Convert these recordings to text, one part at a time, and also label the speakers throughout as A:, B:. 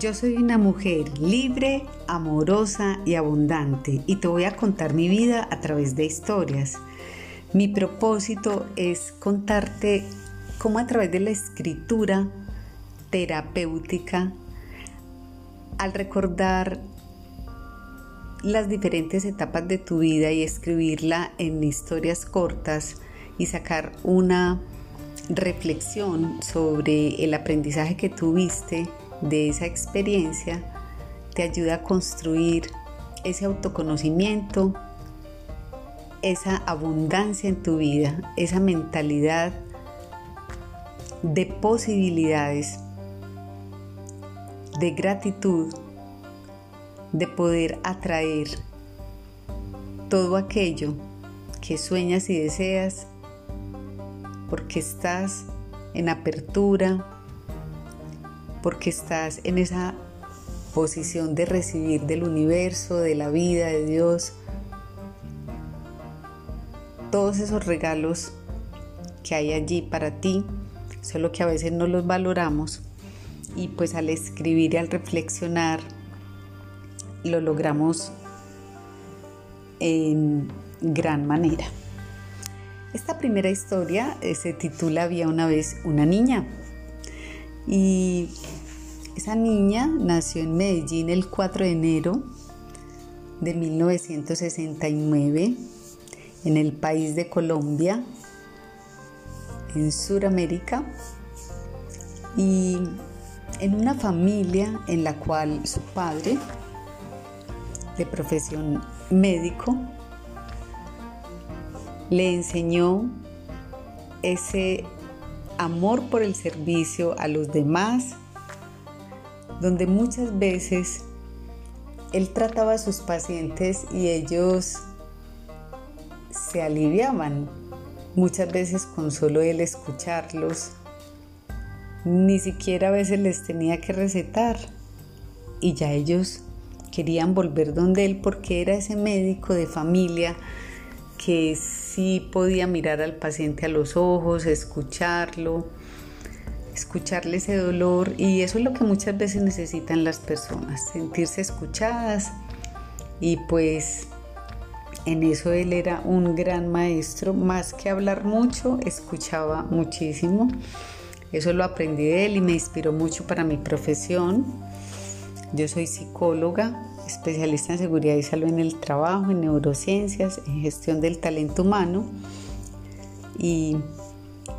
A: Yo soy una mujer libre, amorosa y abundante y te voy a contar mi vida a través de historias. Mi propósito es contarte cómo a través de la escritura terapéutica, al recordar las diferentes etapas de tu vida y escribirla en historias cortas y sacar una reflexión sobre el aprendizaje que tuviste de esa experiencia te ayuda a construir ese autoconocimiento, esa abundancia en tu vida, esa mentalidad de posibilidades, de gratitud, de poder atraer todo aquello que sueñas y deseas porque estás en apertura, porque estás en esa posición de recibir del universo, de la vida, de Dios, todos esos regalos que hay allí para ti, solo que a veces no los valoramos y pues al escribir y al reflexionar lo logramos en gran manera. Esta primera historia eh, se titula Había una vez una niña. Y esa niña nació en Medellín el 4 de enero de 1969 en el país de Colombia, en Sudamérica, y en una familia en la cual su padre, de profesión médico, le enseñó ese amor por el servicio a los demás, donde muchas veces él trataba a sus pacientes y ellos se aliviaban, muchas veces con solo él escucharlos, ni siquiera a veces les tenía que recetar. Y ya ellos querían volver donde él porque era ese médico de familia que sí podía mirar al paciente a los ojos, escucharlo, escucharle ese dolor y eso es lo que muchas veces necesitan las personas, sentirse escuchadas y pues en eso él era un gran maestro, más que hablar mucho, escuchaba muchísimo. Eso lo aprendí de él y me inspiró mucho para mi profesión. Yo soy psicóloga, especialista en seguridad y salud en el trabajo, en neurociencias, en gestión del talento humano. Y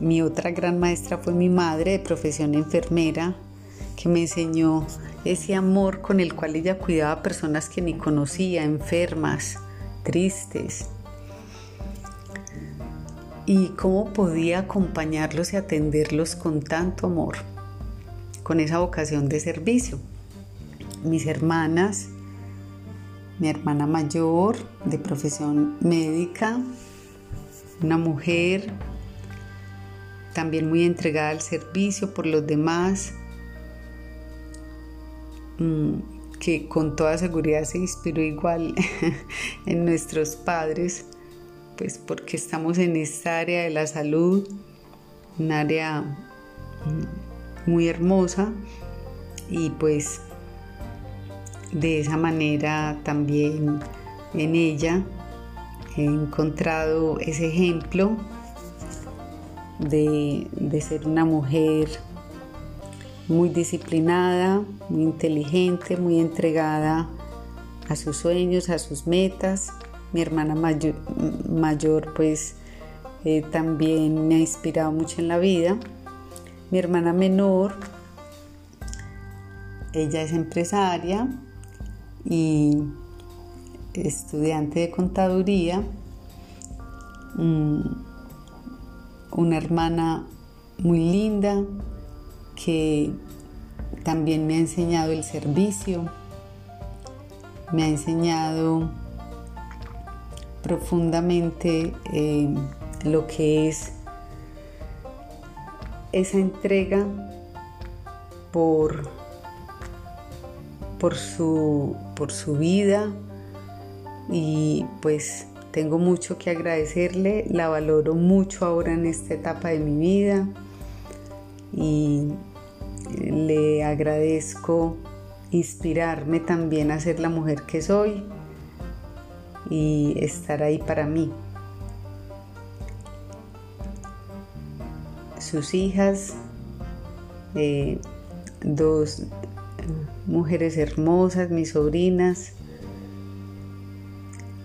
A: mi otra gran maestra fue mi madre de profesión enfermera, que me enseñó ese amor con el cual ella cuidaba a personas que ni conocía, enfermas, tristes. Y cómo podía acompañarlos y atenderlos con tanto amor, con esa vocación de servicio. Mis hermanas mi hermana mayor de profesión médica, una mujer también muy entregada al servicio por los demás, mm, que con toda seguridad se inspiró igual en nuestros padres, pues porque estamos en esta área de la salud, un área mm, muy hermosa y pues de esa manera también en ella he encontrado ese ejemplo de, ser una mujer muy disciplinada, muy inteligente, muy entregada a sus sueños, a sus metas. Mi hermana mayor, pues eh, también me ha inspirado mucho en la vida. Mi hermana menor, ella es empresaria, y estudiante de contaduría, mm, una hermana muy linda que también me ha enseñado el servicio, me ha enseñado profundamente eh, lo que es esa entrega por por su, por su vida y pues tengo mucho que agradecerle, la valoro mucho ahora en esta etapa de mi vida y le agradezco inspirarme también a ser la mujer que soy y estar ahí para mí. Sus hijas, eh, dos mujeres hermosas, mis sobrinas,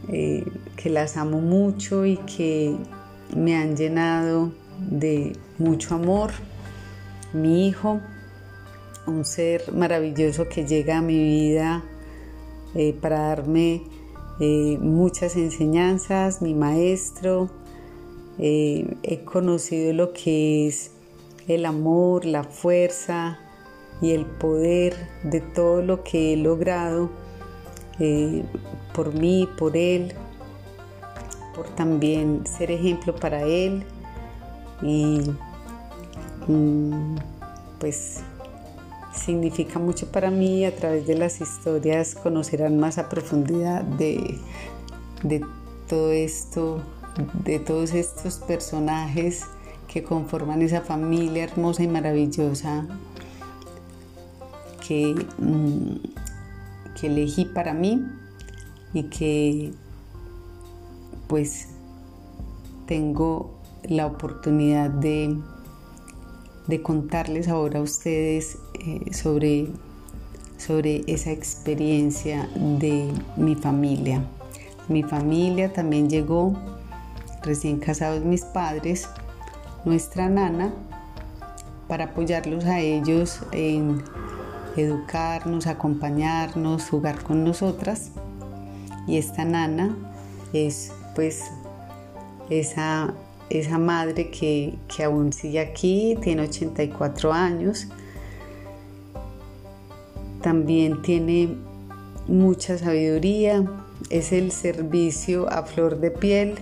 A: eh, que las amo mucho y que me han llenado de mucho amor. Mi hijo, un ser maravilloso que llega a mi vida eh, para darme eh, muchas enseñanzas, mi maestro. he conocido lo que es el amor, la fuerza, y el poder de todo lo que he logrado eh, por mí, por él, por también ser ejemplo para él y mm, pues significa mucho para mí a través de las historias conocerán más a profundidad de, de todo esto, de todos estos personajes que conforman esa familia hermosa y maravillosa Mm, que, elegí para mí y que pues tengo la oportunidad de, de contarles ahora a ustedes eh, sobre, sobre esa experiencia de mi familia. Mi familia también llegó recién casados mis padres, nuestra nana, para apoyarlos a ellos en educarnos, acompañarnos, jugar con nosotras. Y esta nana es pues esa, esa madre que, que aún sigue aquí, tiene 84 años. También tiene mucha sabiduría, es el servicio a flor de piel,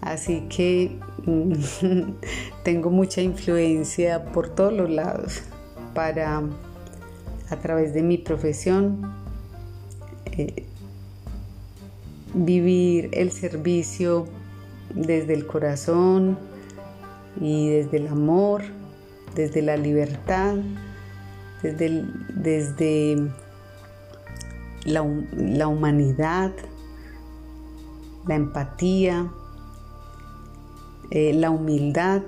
A: así que tengo mucha influencia por todos los lados para a través de mi profesión, eh, vivir el servicio desde el corazón y desde el amor, desde la libertad, desde, desde la, la humanidad, la empatía, eh, la humildad.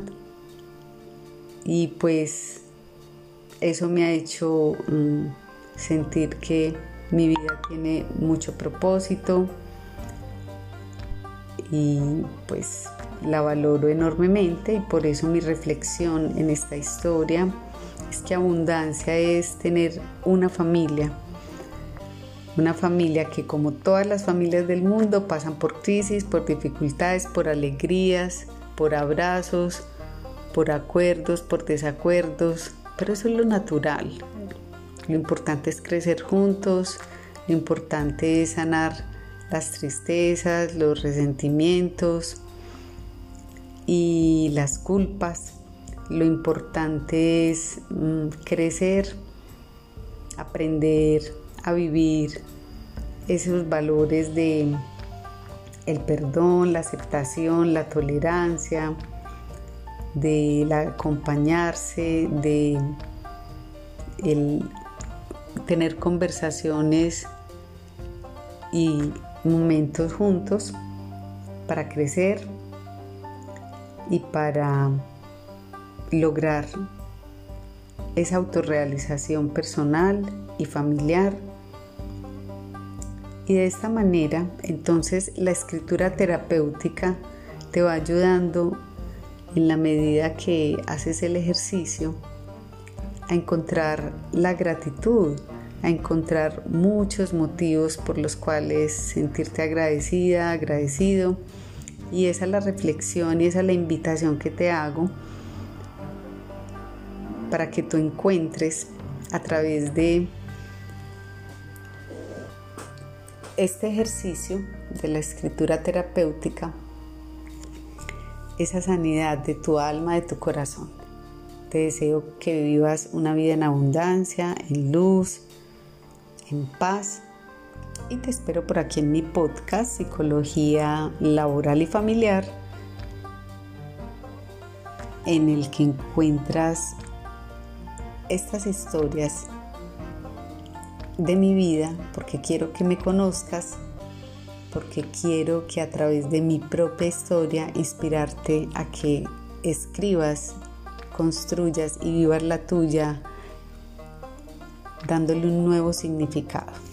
A: Y pues eso me ha hecho mm, sentir que mi vida tiene mucho propósito y pues la valoro enormemente. Y por eso mi reflexión en esta historia es que abundancia es tener una familia, una familia que como todas las familias del mundo pasan por crisis, por dificultades, por alegrías, por abrazos, por acuerdos, por desacuerdos, pero eso es lo natural. Lo importante es crecer juntos, lo importante es sanar las tristezas, los resentimientos y las culpas. Lo importante es mm, crecer, aprender a vivir esos valores de el perdón, la aceptación, la tolerancia, de acompañarse, de el tener conversaciones y momentos juntos para crecer y para lograr esa autorrealización personal y familiar. Y de esta manera, entonces, la escritura terapéutica te va ayudando en la medida que haces el ejercicio, a encontrar la gratitud, a encontrar muchos motivos por los cuales sentirte agradecida, agradecido. Y esa es la reflexión y esa es la invitación que te hago para que tú encuentres a través de este ejercicio de la escritura terapéutica esa sanidad de tu alma, de tu corazón. Te deseo que vivas una vida en abundancia, en luz, en paz. Y te espero por aquí en mi podcast Psicología Laboral y Familiar, en el que encuentras estas historias de mi vida, porque quiero que me conozcas, porque quiero que a través de mi propia historia inspirarte a que escribas, construyas y vivas la tuya dándole un nuevo significado.